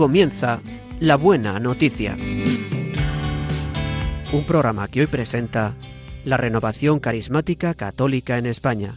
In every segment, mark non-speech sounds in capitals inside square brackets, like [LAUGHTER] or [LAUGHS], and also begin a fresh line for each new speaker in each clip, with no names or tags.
comienza La Buena Noticia. Un programa que hoy presenta la renovación carismática católica en España.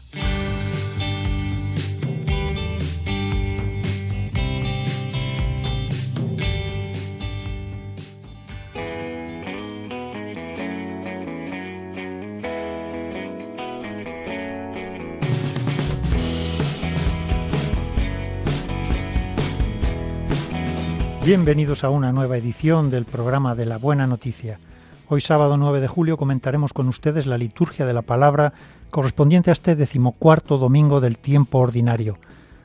Bienvenidos a una nueva edición del programa de la Buena Noticia. Hoy sábado 9 de julio comentaremos con ustedes la liturgia de la palabra correspondiente a este decimocuarto domingo del tiempo ordinario,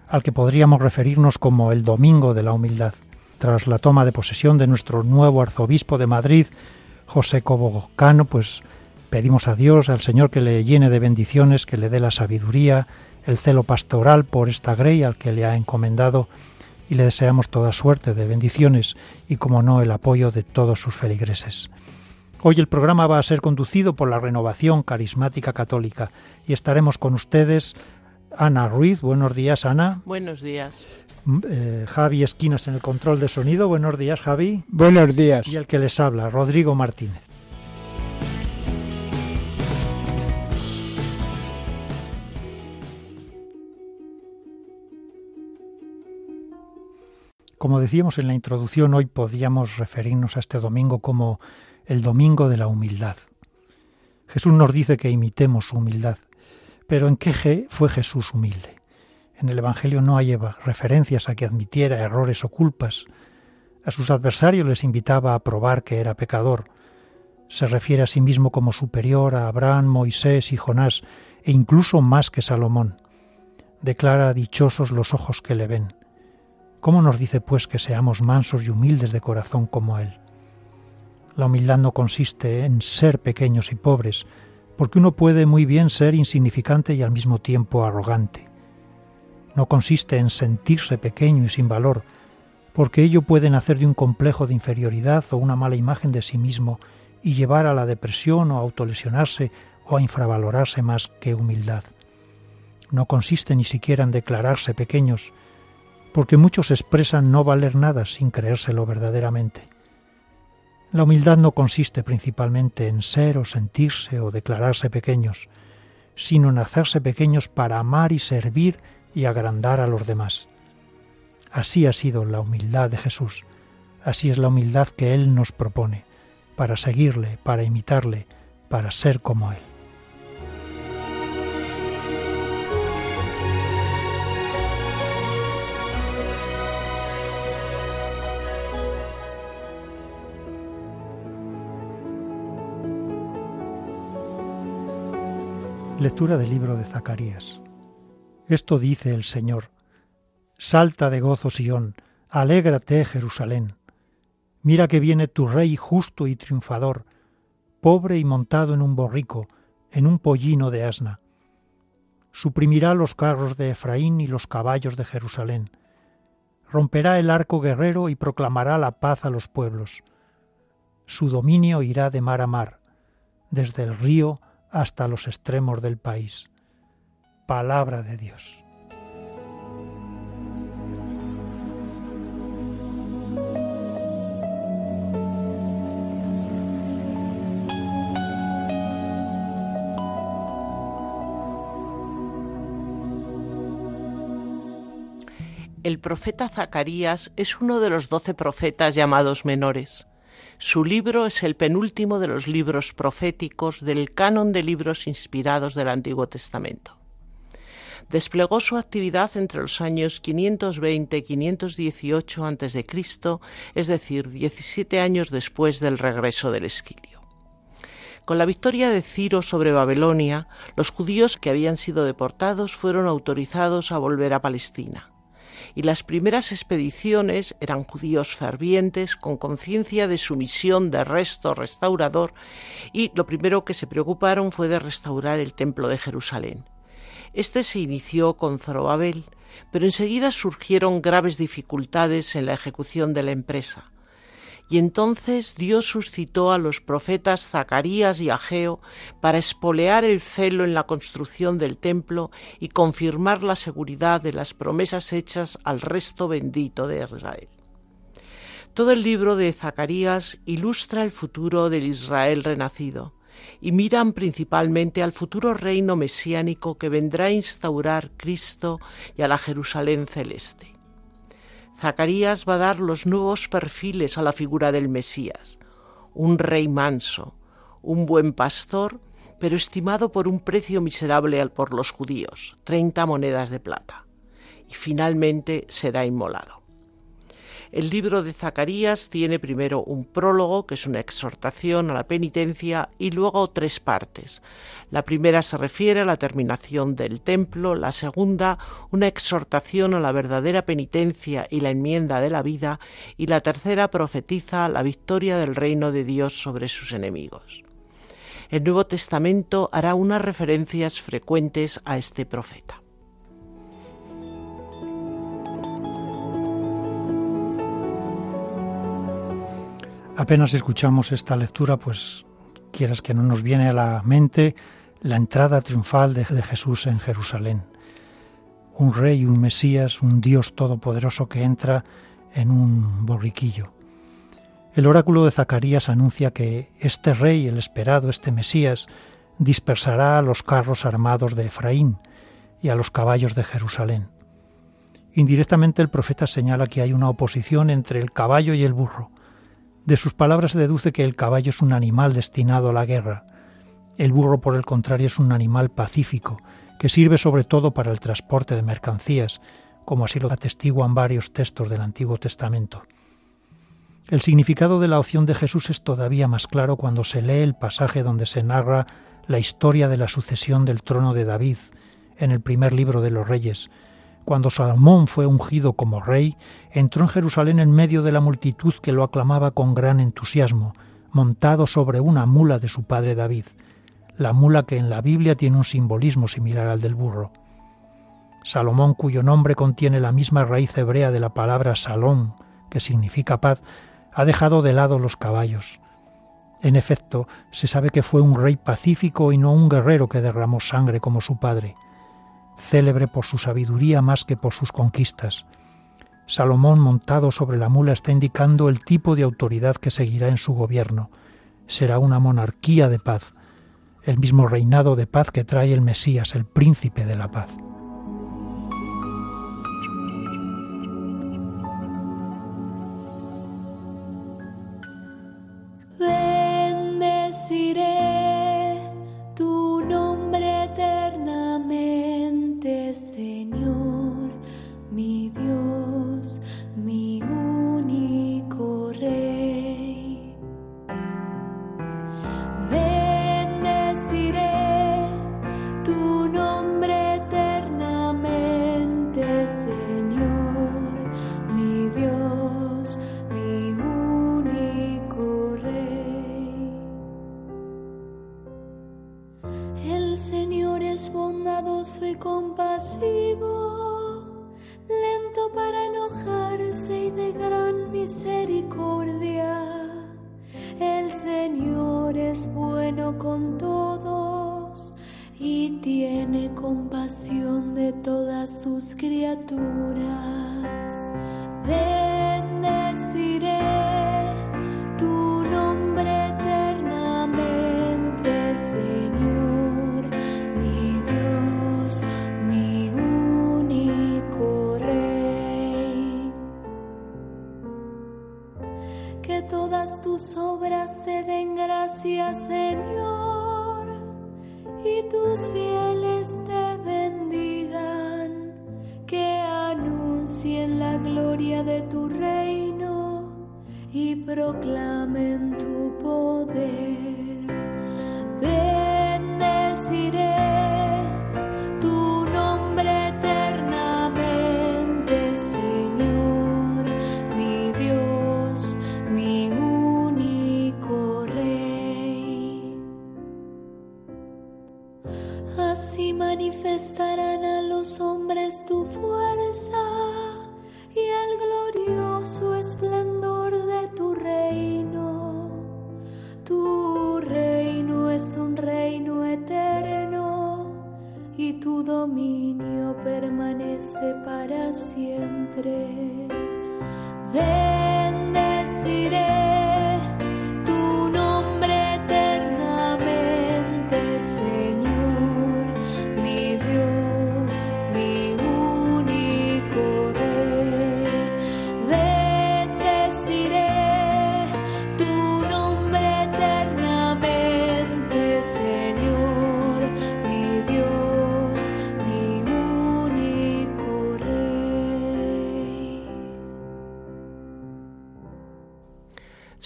al que podríamos referirnos como el Domingo de la Humildad. Tras la toma de posesión de nuestro nuevo arzobispo de Madrid, José Cobo Cano, pues pedimos a Dios, al Señor, que le llene de bendiciones, que le dé la sabiduría, el celo pastoral por esta grey al que le ha encomendado y le deseamos toda suerte de bendiciones y, como no, el apoyo de todos sus feligreses. Hoy el programa va a ser conducido por la Renovación Carismática Católica y estaremos con ustedes Ana Ruiz. Buenos días, Ana.
Buenos días.
Eh, Javi Esquinas en el control de sonido. Buenos días, Javi.
Buenos días.
Y el que les habla, Rodrigo Martínez. Como decíamos en la introducción, hoy podíamos referirnos a este domingo como el domingo de la humildad. Jesús nos dice que imitemos su humildad, pero ¿en qué fue Jesús humilde? En el Evangelio no hay referencias a que admitiera errores o culpas. A sus adversarios les invitaba a probar que era pecador. Se refiere a sí mismo como superior a Abraham, Moisés y Jonás, e incluso más que Salomón. Declara dichosos los ojos que le ven. ¿Cómo nos dice pues que seamos mansos y humildes de corazón como Él? La humildad no consiste en ser pequeños y pobres, porque uno puede muy bien ser insignificante y al mismo tiempo arrogante. No consiste en sentirse pequeño y sin valor, porque ello puede nacer de un complejo de inferioridad o una mala imagen de sí mismo y llevar a la depresión o a autolesionarse o a infravalorarse más que humildad. No consiste ni siquiera en declararse pequeños, porque muchos expresan no valer nada sin creérselo verdaderamente. La humildad no consiste principalmente en ser o sentirse o declararse pequeños, sino en hacerse pequeños para amar y servir y agrandar a los demás. Así ha sido la humildad de Jesús, así es la humildad que Él nos propone, para seguirle, para imitarle, para ser como Él. Lectura del libro de Zacarías. Esto dice el Señor. Salta de gozo Sión, alégrate Jerusalén. Mira que viene tu rey justo y triunfador, pobre y montado en un borrico, en un pollino de asna. Suprimirá los carros de Efraín y los caballos de Jerusalén. Romperá el arco guerrero y proclamará la paz a los pueblos. Su dominio irá de mar a mar, desde el río hasta los extremos del país. Palabra de Dios.
El profeta Zacarías es uno de los doce profetas llamados menores. Su libro es el penúltimo de los libros proféticos del canon de libros inspirados del Antiguo Testamento. Desplegó su actividad entre los años 520 y 518 a.C., es decir, 17 años después del regreso del exilio. Con la victoria de Ciro sobre Babilonia, los judíos que habían sido deportados fueron autorizados a volver a Palestina y las primeras expediciones eran judíos fervientes con conciencia de su misión de resto restaurador y lo primero que se preocuparon fue de restaurar el templo de Jerusalén. Este se inició con Zorobabel, pero enseguida surgieron graves dificultades en la ejecución de la empresa. Y entonces Dios suscitó a los profetas Zacarías y Ageo para espolear el celo en la construcción del templo y confirmar la seguridad de las promesas hechas al resto bendito de Israel. Todo el libro de Zacarías ilustra el futuro del Israel renacido y miran principalmente al futuro reino mesiánico que vendrá a instaurar Cristo y a la Jerusalén celeste. Zacarías va a dar los nuevos perfiles a la figura del Mesías, un rey manso, un buen pastor, pero estimado por un precio miserable por los judíos, treinta monedas de plata, y finalmente será inmolado. El libro de Zacarías tiene primero un prólogo, que es una exhortación a la penitencia, y luego tres partes. La primera se refiere a la terminación del templo, la segunda una exhortación a la verdadera penitencia y la enmienda de la vida, y la tercera profetiza la victoria del reino de Dios sobre sus enemigos. El Nuevo Testamento hará unas referencias frecuentes a este profeta.
Apenas escuchamos esta lectura, pues quieras que no nos viene a la mente la entrada triunfal de, Jesús en Jerusalén. Un rey, un Mesías, un Dios todopoderoso que entra en un borriquillo. El oráculo de Zacarías anuncia que este rey, el esperado, este Mesías, dispersará a los carros armados de Efraín y a los caballos de Jerusalén. Indirectamente el profeta señala que hay una oposición entre el caballo y el burro, de sus palabras se deduce que el caballo es un animal destinado a la guerra. El burro, por el contrario, es un animal pacífico, que sirve sobre todo para el transporte de mercancías, como así lo atestiguan varios textos del Antiguo Testamento. El significado de la opción de Jesús es todavía más claro cuando se lee el pasaje donde se narra la historia de la sucesión del trono de David en el primer libro de los Reyes, cuando Salomón fue ungido como rey, entró en Jerusalén en medio de la multitud que lo aclamaba con gran entusiasmo, montado sobre una mula de su padre David, la mula que en la Biblia tiene un simbolismo similar al del burro. Salomón, cuyo nombre contiene la misma raíz hebrea de la palabra salón, que significa paz, ha dejado de lado los caballos. En efecto, se sabe que fue un rey pacífico y no un guerrero que derramó sangre como su padre célebre por su sabiduría más que por sus conquistas. Salomón montado sobre la mula está indicando el tipo de autoridad que seguirá en su gobierno. Será una monarquía de paz, el mismo reinado de paz que trae el Mesías, el príncipe de la paz.
glow. Dominio permanece para siempre. Bendeciré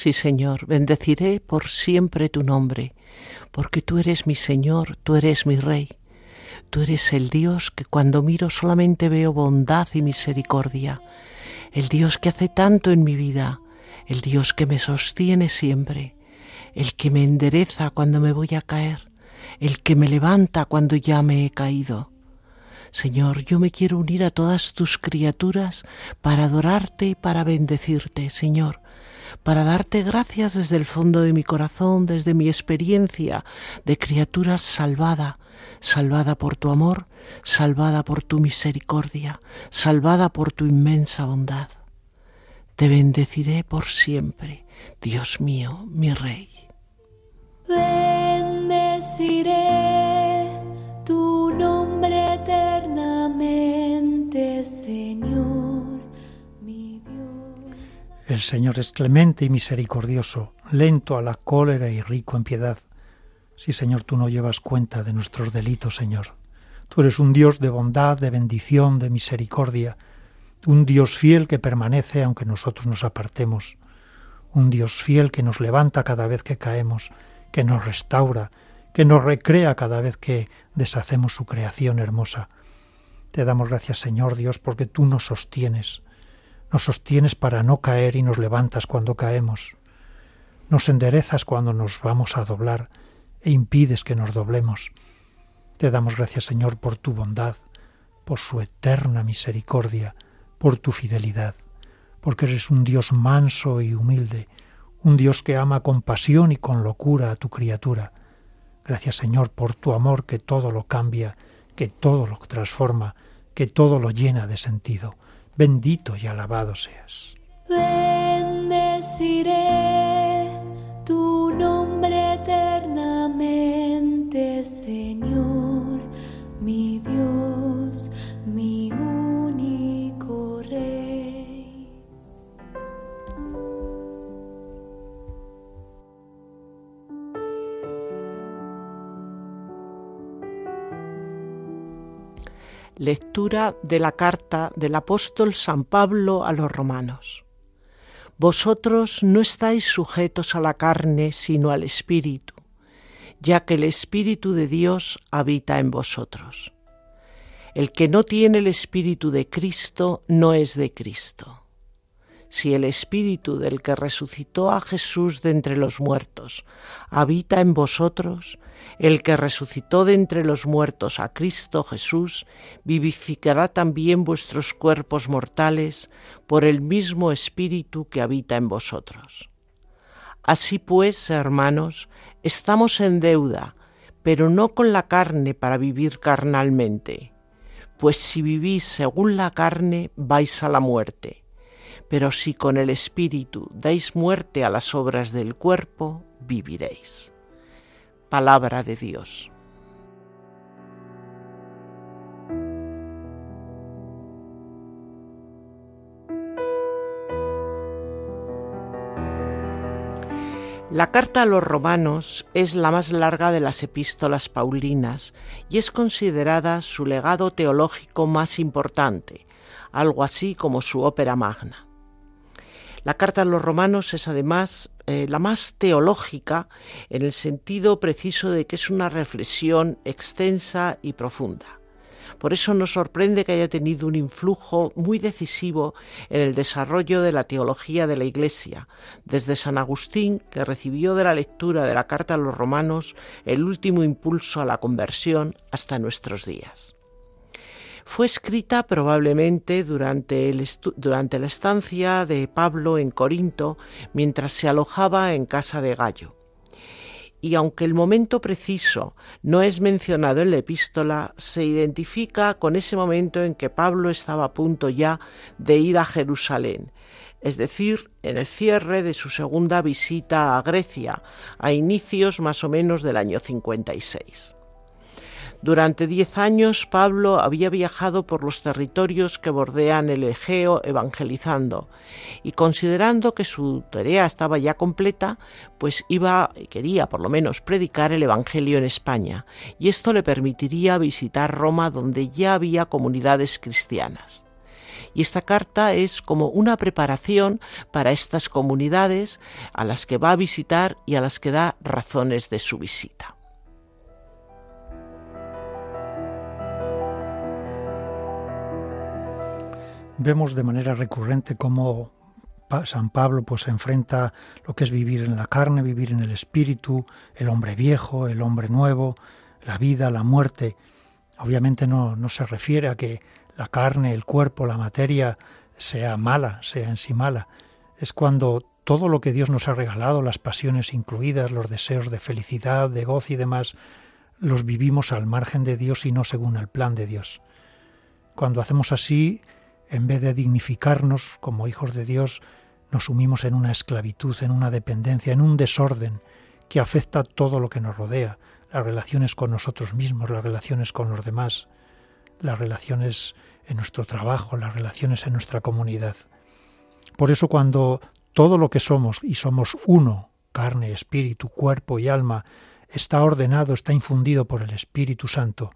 Sí, Señor, bendeciré por siempre tu nombre, porque tú eres mi Señor, tú eres mi Rey. Tú eres el Dios que cuando miro solamente veo bondad y misericordia, el Dios que hace tanto en mi vida, el Dios que me sostiene siempre, el que me endereza cuando me voy a caer, el que me levanta cuando ya me he caído. Señor, yo me quiero unir a todas tus criaturas para adorarte y para bendecirte, Señor, para darte gracias desde el fondo de mi corazón, desde mi experiencia de criatura salvada, salvada por tu amor, salvada por tu misericordia, salvada por tu inmensa bondad. Te bendeciré por siempre, Dios mío, mi Rey.
Bendeciré tu nombre eternamente, Señor.
El Señor es clemente y misericordioso, lento a la cólera y rico en piedad Sí, Señor, tú no llevas cuenta de nuestros delitos, Señor. Tú eres un Dios de bondad, de bendición, de misericordia, un Dios fiel que permanece aunque nosotros nos apartemos, un Dios fiel que nos levanta cada vez que caemos, que nos restaura, que nos recrea cada vez que deshacemos su creación hermosa. Te damos gracias, Señor Dios, porque tú nos sostienes, nos sostienes para no caer y nos levantas cuando caemos, nos enderezas cuando nos vamos a doblar, e impides que nos doblemos. Te damos gracias, Señor, por tu bondad, por su eterna misericordia, por tu fidelidad, porque eres un Dios manso y humilde, un Dios que ama con pasión y con locura a tu criatura. Gracias, Señor, por tu amor que todo lo cambia, que todo lo transforma, que todo lo llena de sentido. Bendito y alabado seas.
Lectura de la carta del apóstol San Pablo a los romanos. Vosotros no estáis sujetos a la carne, sino al Espíritu ya que el Espíritu de Dios habita en vosotros. El que no tiene el Espíritu de Cristo no es de Cristo. Si el Espíritu del que resucitó a Jesús de entre los muertos habita en vosotros, el que resucitó de entre los muertos a Cristo Jesús vivificará también vuestros cuerpos mortales por el mismo Espíritu que habita en vosotros. Así pues, hermanos, estamos en deuda, pero no con la carne para vivir carnalmente. Pues si vivís según la carne, vais a la muerte. Pero si con el Espíritu dais muerte a las obras del cuerpo, viviréis. Palabra de Dios. La carta a los romanos es la más larga de las epístolas paulinas y es considerada su legado teológico más importante, algo así como su ópera magna. La carta a los romanos es además eh, la más teológica en el sentido preciso de que es una reflexión extensa y profunda. Por eso nos sorprende que haya tenido un influjo muy decisivo en el desarrollo de la teología de la Iglesia, desde San Agustín, que recibió de la lectura de la Carta a los Romanos el último impulso a la conversión, hasta nuestros días fue escrita probablemente durante, durante, la estancia de Pablo en Corinto mientras se alojaba en casa de Gallo y aunque el momento preciso no es mencionado en la epístola, se identifica con ese momento en que Pablo estaba a punto ya de ir a Jerusalén, es decir, en el cierre de su segunda visita a Grecia, a inicios más o menos del año 56. Durante diez años Pablo había viajado por los territorios que bordean el Egeo evangelizando y considerando que su tarea estaba ya completa, pues iba y quería por lo menos predicar el Evangelio en España y esto le permitiría visitar Roma donde ya había comunidades cristianas. Y esta carta es como una preparación para estas comunidades a las que va a visitar y a las que da razones de su visita.
Vemos de manera recurrente cómo San Pablo pues enfrenta lo que es vivir en la carne, vivir en el espíritu, el hombre viejo, el hombre nuevo, la vida, la muerte. Obviamente no, no se refiere a que la carne, el cuerpo, la materia sea mala, sea en sí mala. Es cuando todo lo que Dios nos ha regalado, las pasiones incluidas, los deseos de felicidad, de gozo y demás, los vivimos al margen de Dios y no según el plan de Dios. Cuando hacemos así, en vez de dignificarnos como hijos de Dios, nos sumimos en una esclavitud, en una dependencia, en un desorden que afecta todo lo que nos rodea, las relaciones con nosotros mismos, las relaciones con los demás, las relaciones en nuestro trabajo, las relaciones en nuestra comunidad. Por eso cuando todo lo que somos y somos uno, carne, espíritu, cuerpo y alma, está ordenado, está infundido por el Espíritu Santo,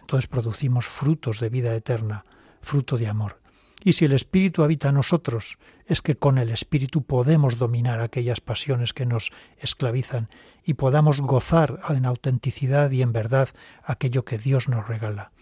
entonces producimos frutos de vida eterna, fruto de amor. Y si el Espíritu habita en nosotros, es que con el Espíritu podemos dominar aquellas pasiones que nos esclavizan y podamos gozar en autenticidad y en verdad aquello que Dios nos regala.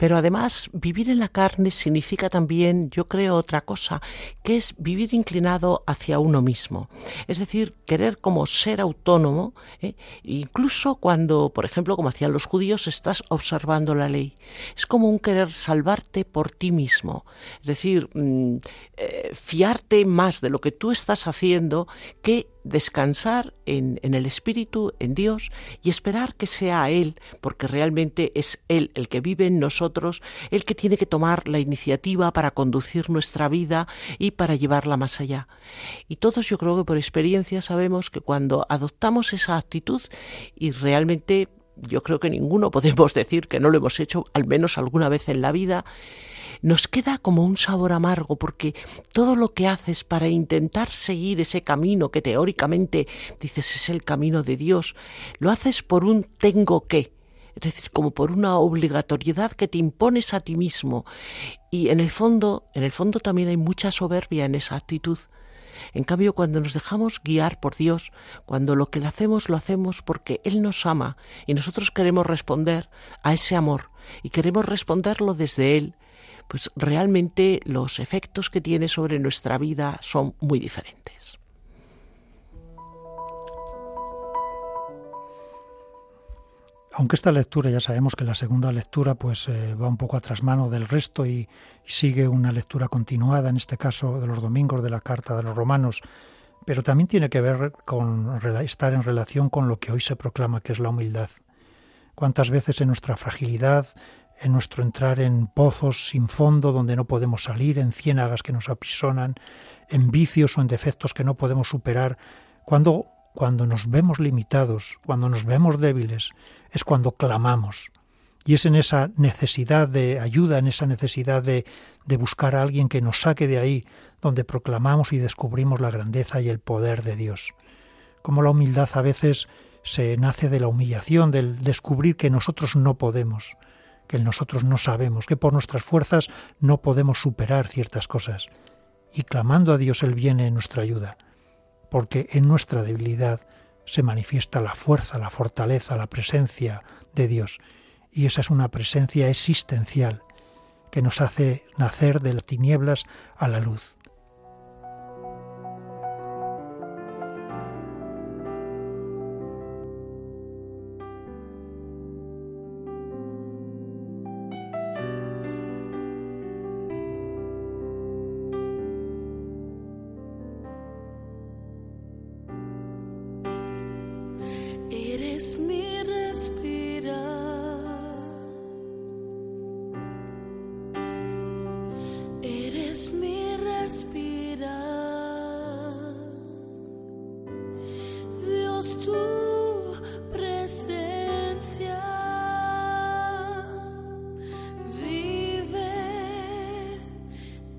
Pero además, vivir en la carne significa también, yo creo, otra cosa, que es vivir inclinado hacia uno mismo. Es decir, querer como ser autónomo, ¿eh? incluso cuando, por ejemplo, como hacían los judíos, estás observando la ley. Es como un querer salvarte por ti mismo. Es decir, mm, eh, fiarte más de lo que tú estás haciendo que descansar en, el Espíritu, en Dios, y esperar que sea Él, porque realmente es Él el que vive en nosotros, el que tiene que tomar la iniciativa para conducir nuestra vida y para llevarla más allá. Y todos yo creo que por experiencia sabemos que cuando adoptamos esa actitud y realmente yo creo que ninguno [LAUGHS] podemos decir que no lo hemos hecho al menos alguna vez en la vida, nos queda como un sabor amargo porque todo lo que haces para intentar seguir ese camino que teóricamente dices es el camino de Dios, lo haces por un tengo que, es decir, como por una obligatoriedad que te impones a ti mismo. Y en el fondo, en el fondo también hay mucha soberbia en esa actitud. En cambio, cuando nos dejamos guiar por Dios, cuando lo que le hacemos lo hacemos porque Él nos ama y nosotros queremos responder a ese amor y queremos responderlo desde Él, pues realmente los efectos que tiene sobre nuestra vida son muy diferentes.
Aunque esta lectura ya sabemos que la segunda lectura pues eh, va un poco a trasmano del resto y, sigue una lectura continuada, en este caso de los domingos de la carta de los romanos, pero también tiene que ver con estar en relación con lo que hoy se proclama que es la humildad. Cuántas veces en nuestra fragilidad, en nuestro entrar en pozos sin fondo donde no podemos salir, en ciénagas que nos aprisionan, en vicios o en defectos que no podemos superar, cuando, cuando nos vemos limitados, cuando nos vemos débiles, es cuando clamamos. Y es en esa necesidad de ayuda, en esa necesidad de, de buscar a alguien que nos saque de ahí, donde proclamamos y descubrimos la grandeza y el poder de Dios. Como la humildad a veces se nace de la humillación, del descubrir que nosotros no podemos, que nosotros no sabemos, que por nuestras fuerzas no podemos superar ciertas cosas. Y clamando a Dios Él viene en nuestra ayuda, porque en nuestra debilidad se manifiesta la fuerza, la fortaleza, la presencia de Dios. Y esa es una presencia existencial que nos hace nacer de las tinieblas a la luz.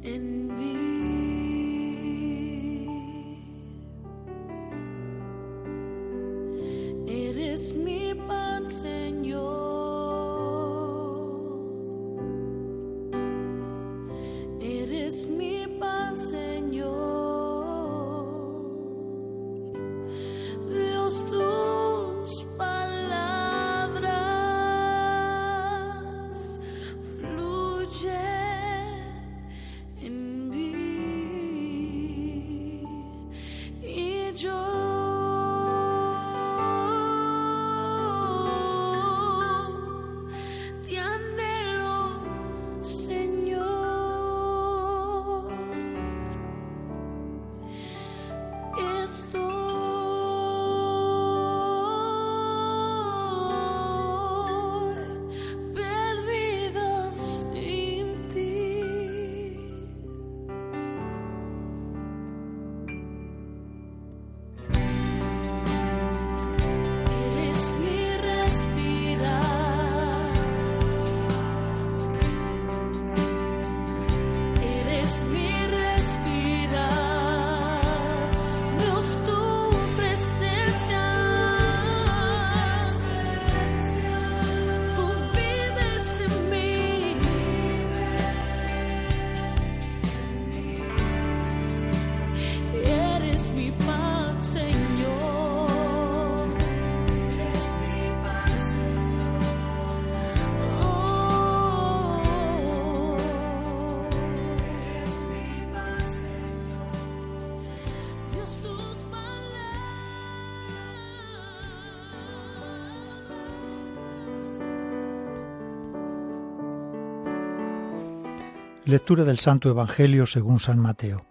and Lectura del Santo Evangelio según San Mateo.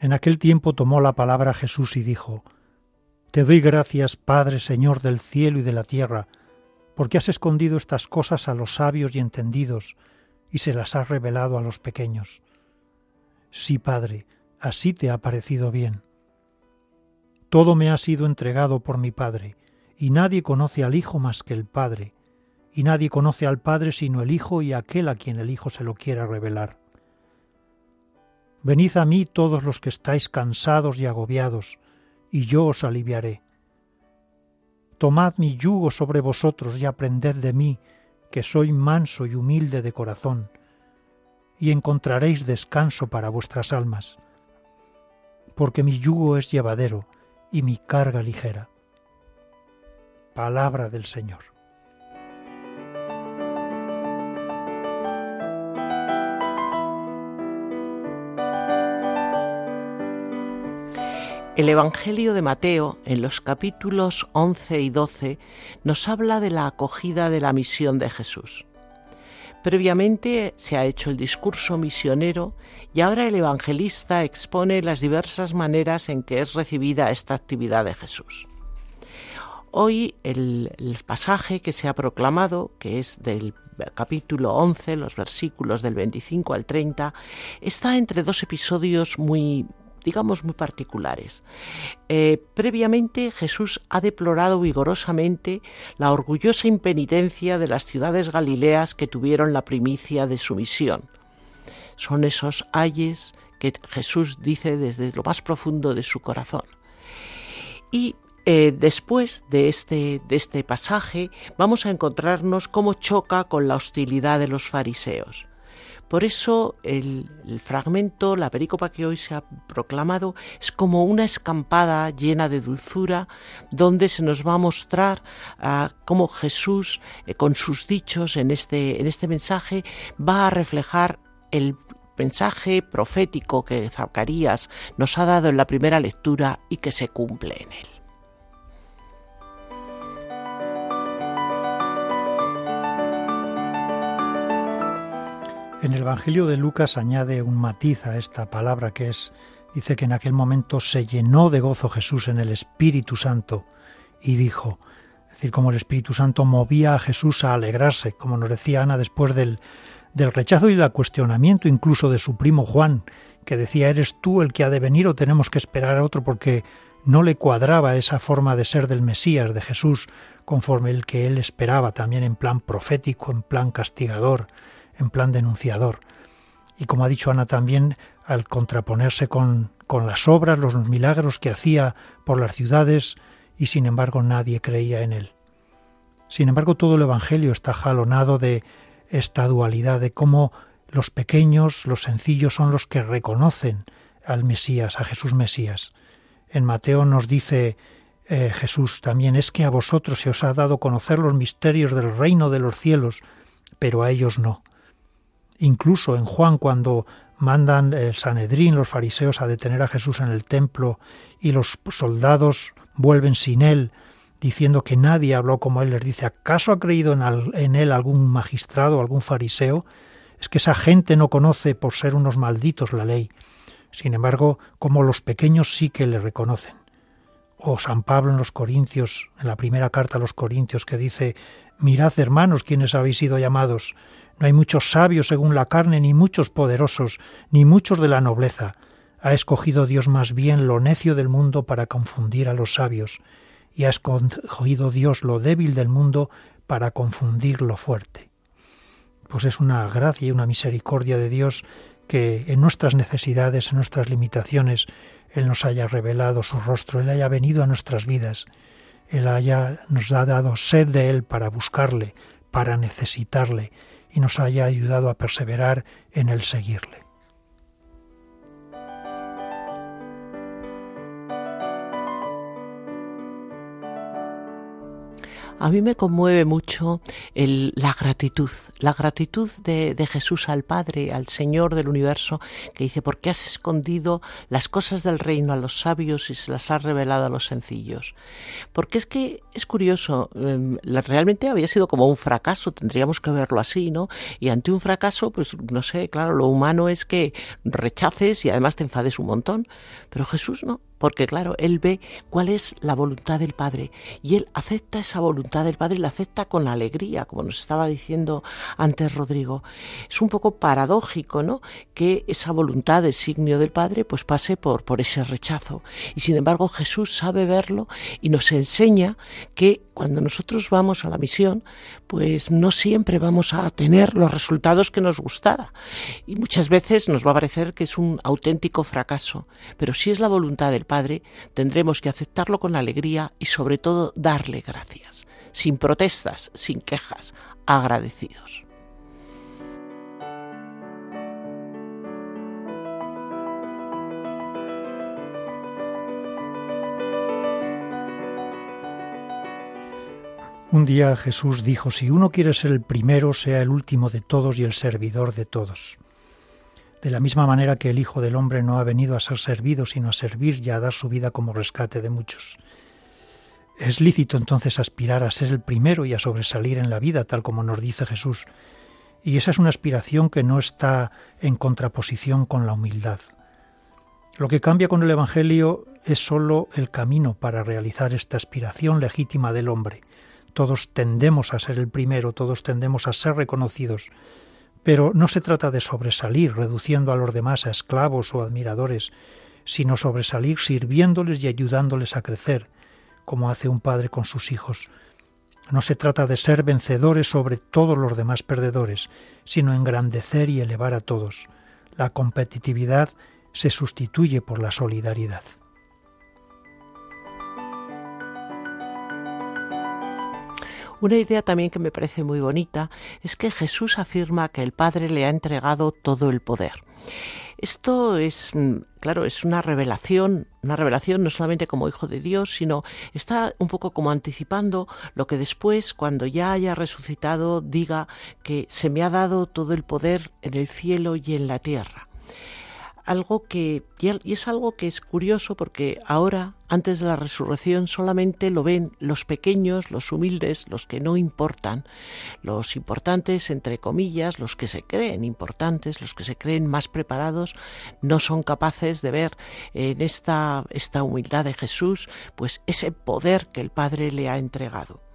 En aquel tiempo tomó la palabra Jesús y dijo, Te doy gracias, Padre, Señor del cielo y de la tierra, porque has escondido estas cosas a los sabios y entendidos, y se las has revelado a los pequeños. Sí, Padre, así te ha parecido bien. Todo me ha sido entregado por mi Padre, y nadie conoce al Hijo más que el Padre, y nadie conoce al Padre sino el Hijo y aquel a quien el Hijo se lo quiera revelar. Venid a mí todos los que estáis cansados y agobiados, y yo os aliviaré. Tomad mi yugo sobre vosotros y aprended de mí, que soy manso y humilde de corazón, y encontraréis descanso para vuestras almas, porque mi yugo es llevadero y mi carga ligera. Palabra del Señor.
El Evangelio de Mateo, en los capítulos 11 y 12, nos habla de la acogida de la misión de Jesús. Previamente se ha hecho el discurso misionero y ahora el evangelista expone las diversas maneras en que es recibida esta actividad de Jesús. Hoy el, pasaje que se ha proclamado, que es del capítulo 11, los versículos del 25 al 30, está entre dos episodios muy digamos, muy particulares. Eh, previamente Jesús ha deplorado vigorosamente la orgullosa impenitencia de las ciudades galileas que tuvieron la primicia de su misión. Son esos ayes que Jesús dice desde lo más profundo de su corazón. Y eh, después de este, de este pasaje vamos a encontrarnos cómo choca con la hostilidad de los fariseos. Por eso el, fragmento, la perícopa que hoy se ha proclamado, es como una escampada llena de dulzura, donde se nos va a mostrar ah, cómo Jesús, eh, con sus dichos en este, en este mensaje, va a reflejar el mensaje profético que Zacarías nos ha dado en la primera lectura y que se cumple en él.
En el Evangelio de Lucas añade un matiz a esta palabra que es, dice que en aquel momento se llenó de gozo Jesús en el Espíritu Santo y dijo, es decir, como el Espíritu Santo movía a Jesús a alegrarse, como nos decía Ana después del, del rechazo y del cuestionamiento incluso de su primo Juan, que decía, ¿eres tú el que ha de venir o tenemos que esperar a otro? porque no le cuadraba esa forma de ser del Mesías, de Jesús, conforme el que él esperaba, también en plan profético, en plan castigador, en plan denunciador. Y como ha dicho Ana también, al contraponerse con, con las obras, los milagros que hacía por las ciudades, y sin embargo nadie creía en él. Sin embargo, todo el Evangelio está jalonado de esta dualidad, de cómo los pequeños, los sencillos son los que reconocen al Mesías, a Jesús Mesías. En Mateo nos dice eh, Jesús también, es que a vosotros se os ha dado conocer los misterios del reino de los cielos, pero a ellos no. Incluso en Juan, cuando mandan el Sanedrín, los fariseos, a detener a Jesús en el templo y los soldados vuelven sin él, diciendo que nadie habló como él, les dice, ¿acaso ha creído en, él algún magistrado, algún fariseo? Es que esa gente no conoce por ser unos malditos la ley. Sin embargo, como los pequeños sí que le reconocen. O San Pablo en los Corintios, en la primera carta a los Corintios, que dice, Mirad, hermanos, quienes habéis sido llamados, no hay muchos sabios según la carne, ni muchos poderosos, ni muchos de la nobleza. Ha escogido Dios más bien lo necio del mundo para confundir a los sabios, y ha escogido Dios lo débil del mundo para confundir lo fuerte. Pues es una gracia y una misericordia de Dios que en nuestras necesidades, en nuestras limitaciones, Él nos haya revelado su rostro, Él haya venido a nuestras vidas, Él haya, nos ha dado sed de Él para buscarle, para necesitarle, y nos haya ayudado a perseverar en el seguirle.
A mí me conmueve mucho la gratitud, la gratitud de, Jesús al Padre, al Señor del universo, que dice, ¿por qué has escondido las cosas del reino a los sabios y se las has revelado a los sencillos? Porque es que es curioso, em, realmente había sido como un fracaso, tendríamos que verlo así, ¿no? Y ante un fracaso, pues no sé, claro, lo humano es que rechaces y además te enfades un montón, pero Jesús no, porque claro, él ve cuál es la voluntad del Padre y él acepta esa voluntad del Padre y la acepta con alegría, como nos estaba diciendo antes Rodrigo. Es un poco paradójico, ¿no? Que esa voluntad designio del Padre pues pase por, por ese rechazo. Y sin embargo Jesús sabe verlo y nos enseña que cuando nosotros vamos a la misión, pues no siempre vamos a tener los resultados que nos gustara. Y muchas veces nos va a parecer que es un auténtico fracaso. Pero si es la voluntad del Padre, tendremos que aceptarlo con alegría y sobre todo darle gracias, sin protestas, sin quejas, agradecidos.
Un día Jesús dijo, si uno quiere ser el primero, sea el último de todos y el servidor de todos. De la misma manera que el Hijo del Hombre no ha venido a ser servido, sino a servir y a dar su vida como rescate de muchos. Es lícito entonces aspirar a ser el primero y a sobresalir en la vida, tal como nos dice Jesús. Y esa es una aspiración que no está en contraposición con la humildad. Lo que cambia con el Evangelio es sólo el camino para realizar esta aspiración legítima del hombre, todos tendemos a ser el primero, todos tendemos a ser reconocidos, pero no se trata de sobresalir reduciendo a los demás a esclavos o admiradores, sino sobresalir sirviéndoles y ayudándoles a crecer, como hace un padre con sus hijos. No se trata de ser vencedores sobre todos los demás perdedores, sino engrandecer y elevar a todos. La competitividad se sustituye por la solidaridad.
Una idea también que me parece muy bonita es que Jesús afirma que el Padre le ha entregado todo el poder. Esto es, mm, claro, es una revelación, una revelación no solamente como hijo de Dios, sino está un poco como anticipando lo que después, cuando ya haya resucitado, diga que se me ha dado todo el poder en el cielo y en la tierra algo que, y es algo que es curioso porque ahora, antes de la resurrección, solamente lo ven los pequeños, los humildes, los que no importan, los importantes, entre comillas, los que se creen importantes, los que se creen más preparados, no son capaces de ver en esta, esta humildad de Jesús, pues ese poder que el Padre le ha entregado.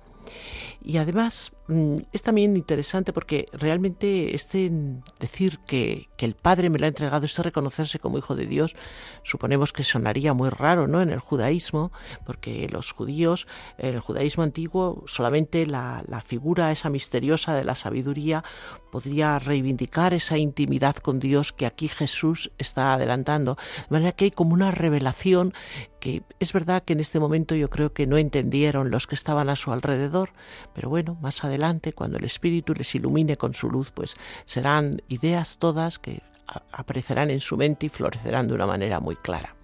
Y además mm, es también interesante porque realmente este decir que, que, el Padre me lo ha entregado, este reconocerse como hijo de Dios, suponemos que sonaría muy raro ¿no? en el judaísmo, porque los judíos, en el judaísmo antiguo, solamente la, la figura esa misteriosa de la sabiduría podría reivindicar esa intimidad con Dios que aquí Jesús está adelantando. De manera que hay como una revelación que es verdad que en este momento yo creo que no entendieron los que estaban a su alrededor, pero bueno, más adelante, cuando el Espíritu les ilumine con su luz, pues serán ideas todas que aparecerán en su mente y florecerán de una manera muy clara.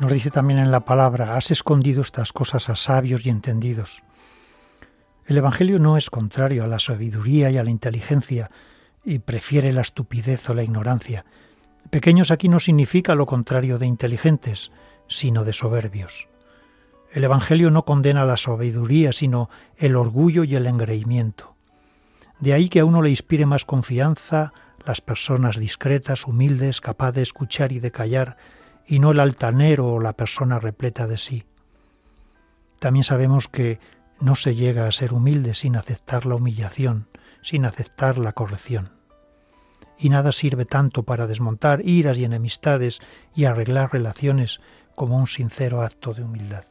Nos dice también en la palabra, has escondido estas cosas a sabios y entendidos. El Evangelio no es contrario a la sabiduría y a la inteligencia y prefiere la estupidez o la ignorancia. Pequeños aquí no significa lo contrario de inteligentes, sino de soberbios. El Evangelio no condena la sabiduría, sino el orgullo y el engreimiento. De ahí que a uno le inspire más confianza las personas discretas, humildes, capaces de escuchar y de callar, y no el altanero o la persona repleta de sí. También sabemos que no se llega a ser humilde sin aceptar la humillación, sin aceptar la corrección y nada sirve tanto para desmontar iras y enemistades y arreglar relaciones como un sincero acto de humildad.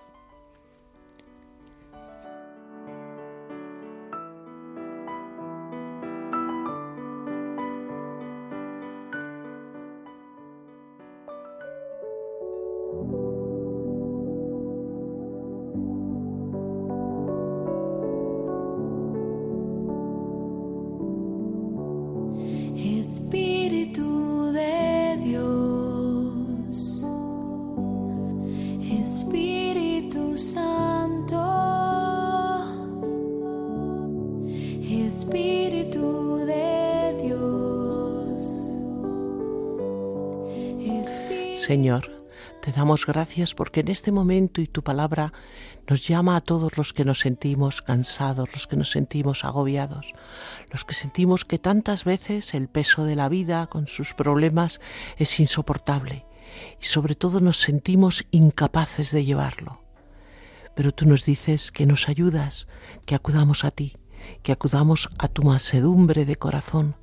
Señor, te damos gracias porque en este momento y tu palabra nos llama a todos los que nos sentimos cansados, los que nos sentimos agobiados, los que sentimos que tantas veces el peso de la vida con sus problemas es insoportable y sobre todo nos sentimos incapaces de llevarlo. Pero tú nos dices que nos ayudas, que acudamos a ti, que acudamos a tu mansedumbre de corazón,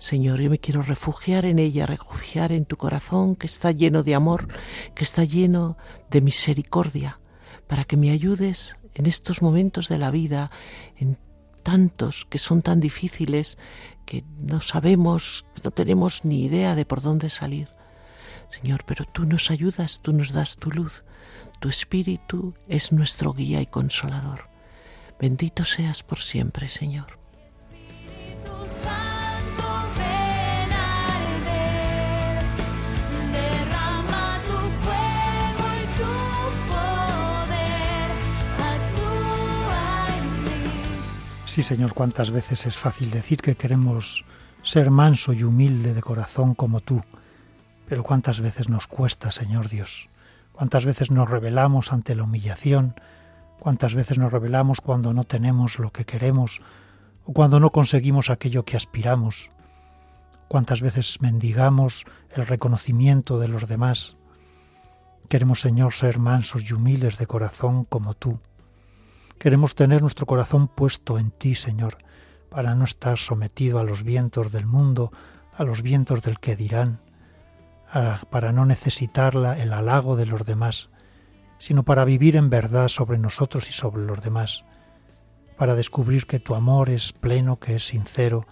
Señor, yo me quiero refugiar en ella, refugiar en tu corazón que está lleno de amor, que está lleno de misericordia, para que me ayudes en estos momentos de la vida, en tantos que son tan difíciles que no sabemos, no tenemos ni idea de por dónde salir. Señor, pero tú nos ayudas, tú nos das tu luz, tu espíritu es nuestro guía y consolador. Bendito seas por siempre, Señor.
Sí, Señor, cuántas veces es fácil decir que queremos ser manso y humilde de corazón como tú, pero cuántas veces nos cuesta, Señor Dios. Cuántas veces nos rebelamos ante la humillación, cuántas veces nos rebelamos cuando no tenemos lo que queremos o cuando no conseguimos aquello que aspiramos. Cuántas veces mendigamos el reconocimiento de los demás. Queremos, Señor, ser mansos y humildes de corazón como tú. Queremos tener nuestro corazón puesto en ti, Señor, para no estar sometido a los vientos del mundo, a los vientos del que dirán, para no necesitar el halago de los demás, sino para vivir en verdad sobre nosotros y sobre los demás, para descubrir que tu amor es pleno, que es sincero,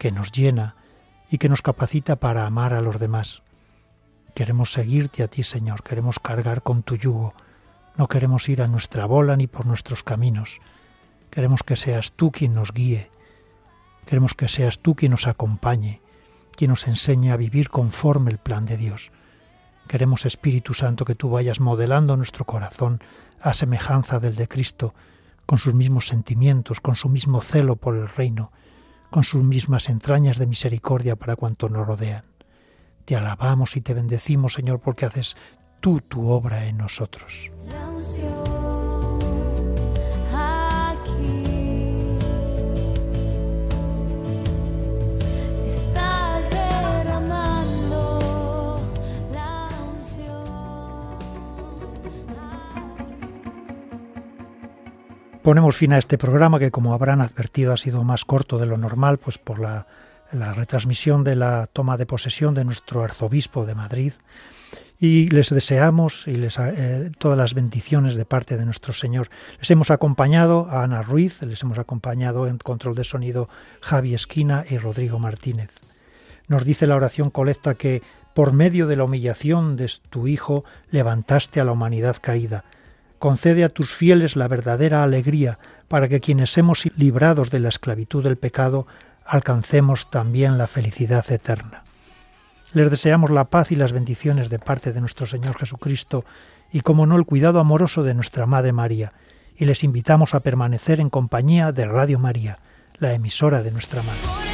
que nos llena y que nos capacita para amar a los demás. Queremos seguirte a ti, Señor, queremos cargar con tu yugo, no queremos ir a nuestra bola ni por nuestros caminos. Queremos que seas tú quien nos guíe. Queremos que seas tú quien nos acompañe, quien nos enseñe a vivir conforme el plan de Dios. Queremos, Espíritu Santo, que tú vayas modelando nuestro corazón a semejanza del de Cristo, con sus mismos sentimientos, con su mismo celo por el reino, con sus mismas entrañas de misericordia para cuantos nos rodean. Te alabamos y te bendecimos, Señor, porque haces tú tu obra en nosotros. Ponemos fin a este programa que, como habrán advertido, ha sido más corto de lo normal, pues por la, la retransmisión de la toma de posesión de nuestro arzobispo de Madrid, y les deseamos y les, eh, todas las bendiciones de parte de nuestro Señor. Les hemos acompañado a Ana Ruiz, les hemos acompañado en control de sonido Javi Esquina y Rodrigo Martínez. Nos dice la oración colecta que por medio de la humillación de tu Hijo levantaste a la humanidad caída. Concede a tus fieles la verdadera alegría para que quienes hemos librados de la esclavitud del pecado alcancemos también la felicidad eterna. Les deseamos la paz y las bendiciones de parte de nuestro Señor Jesucristo y, como no, el cuidado amoroso de nuestra Madre María, y les invitamos a permanecer en compañía de Radio María, la emisora de nuestra Madre.